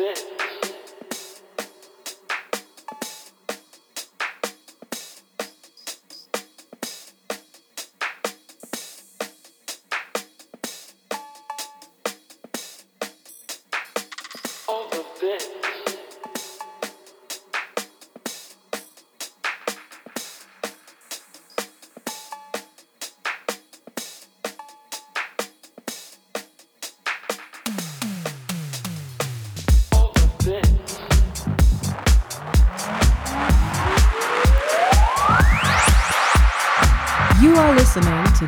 it.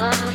one.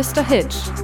Mr. Hitch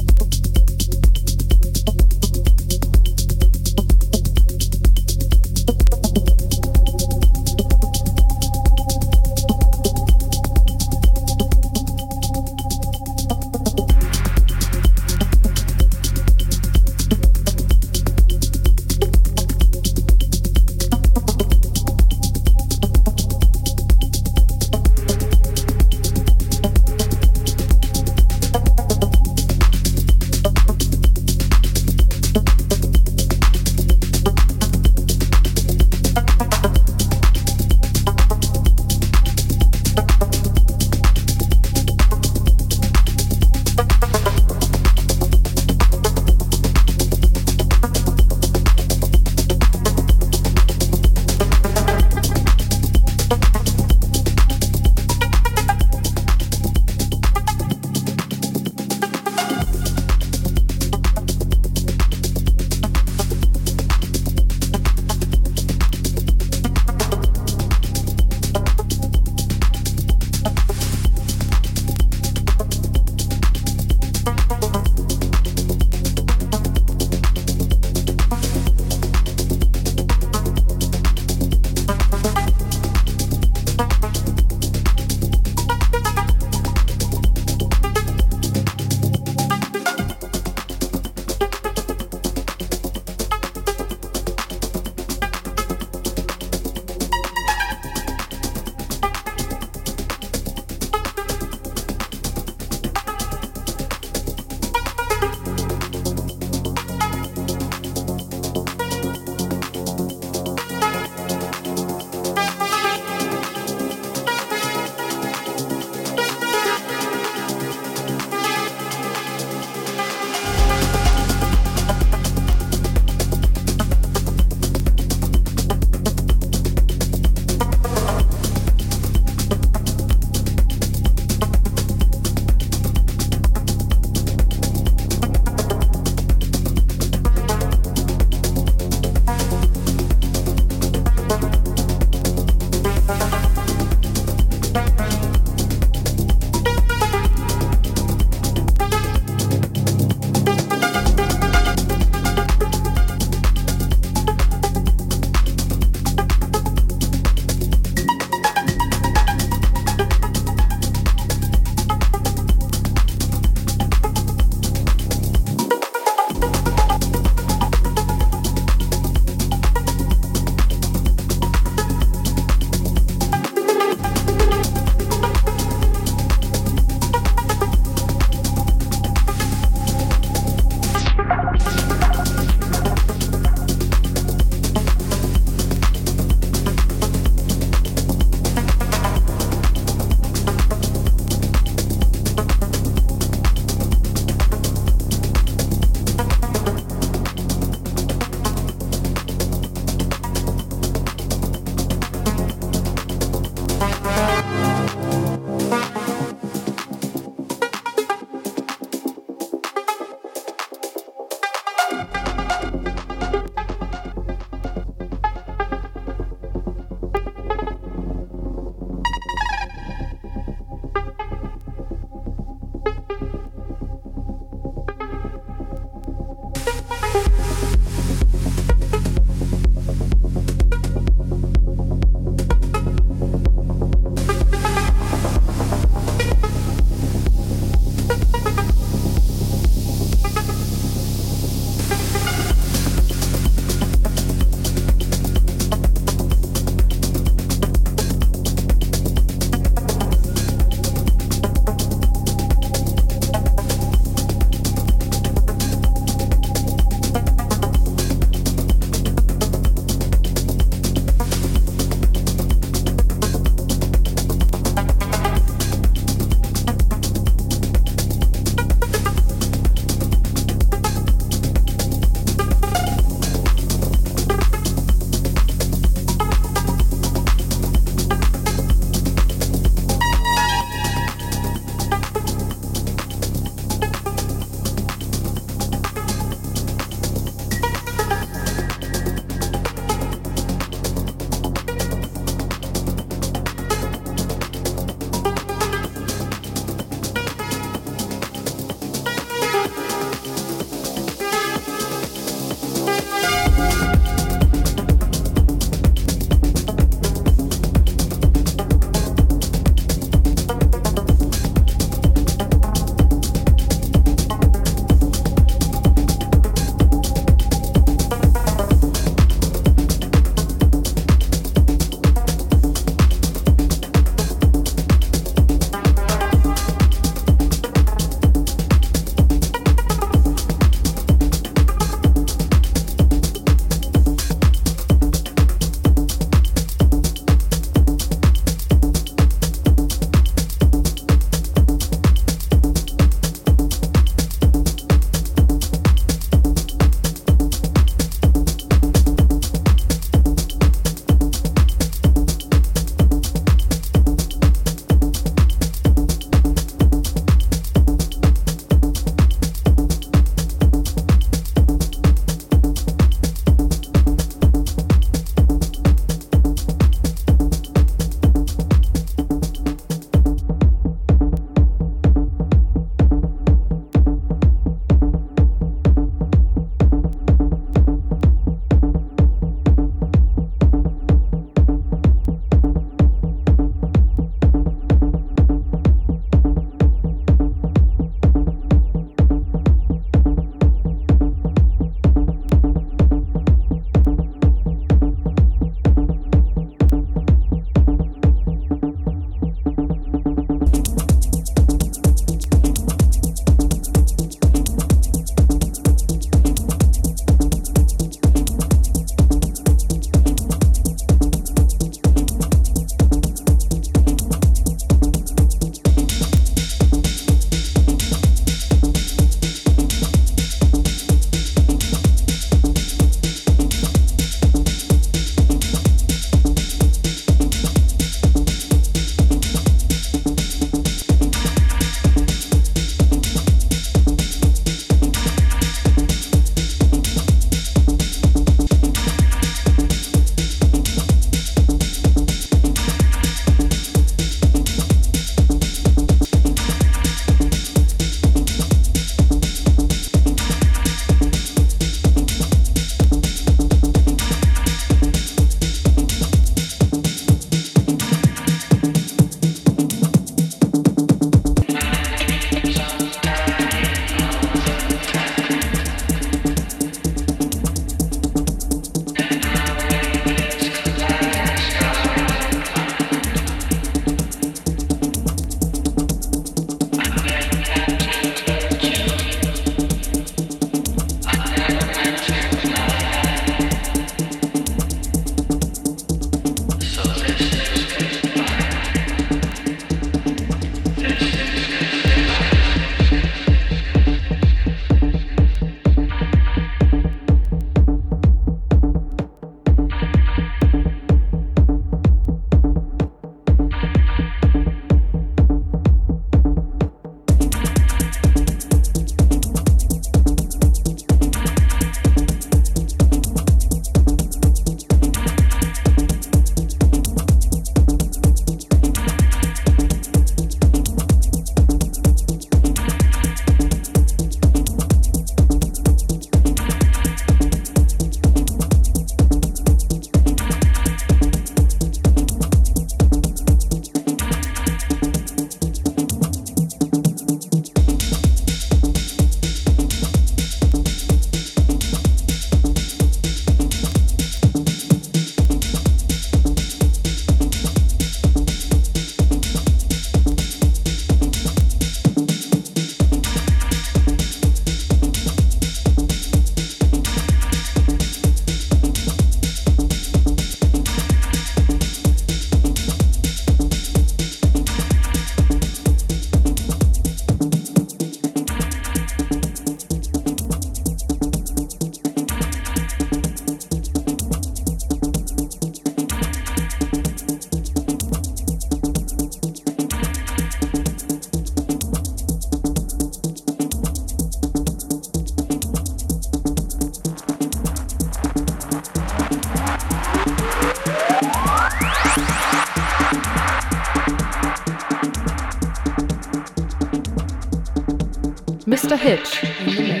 Mr. Hitch in the mix.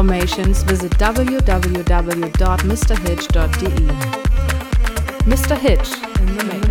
For more information, visit www.mrhitch.de. Mr. Hitch in the mix.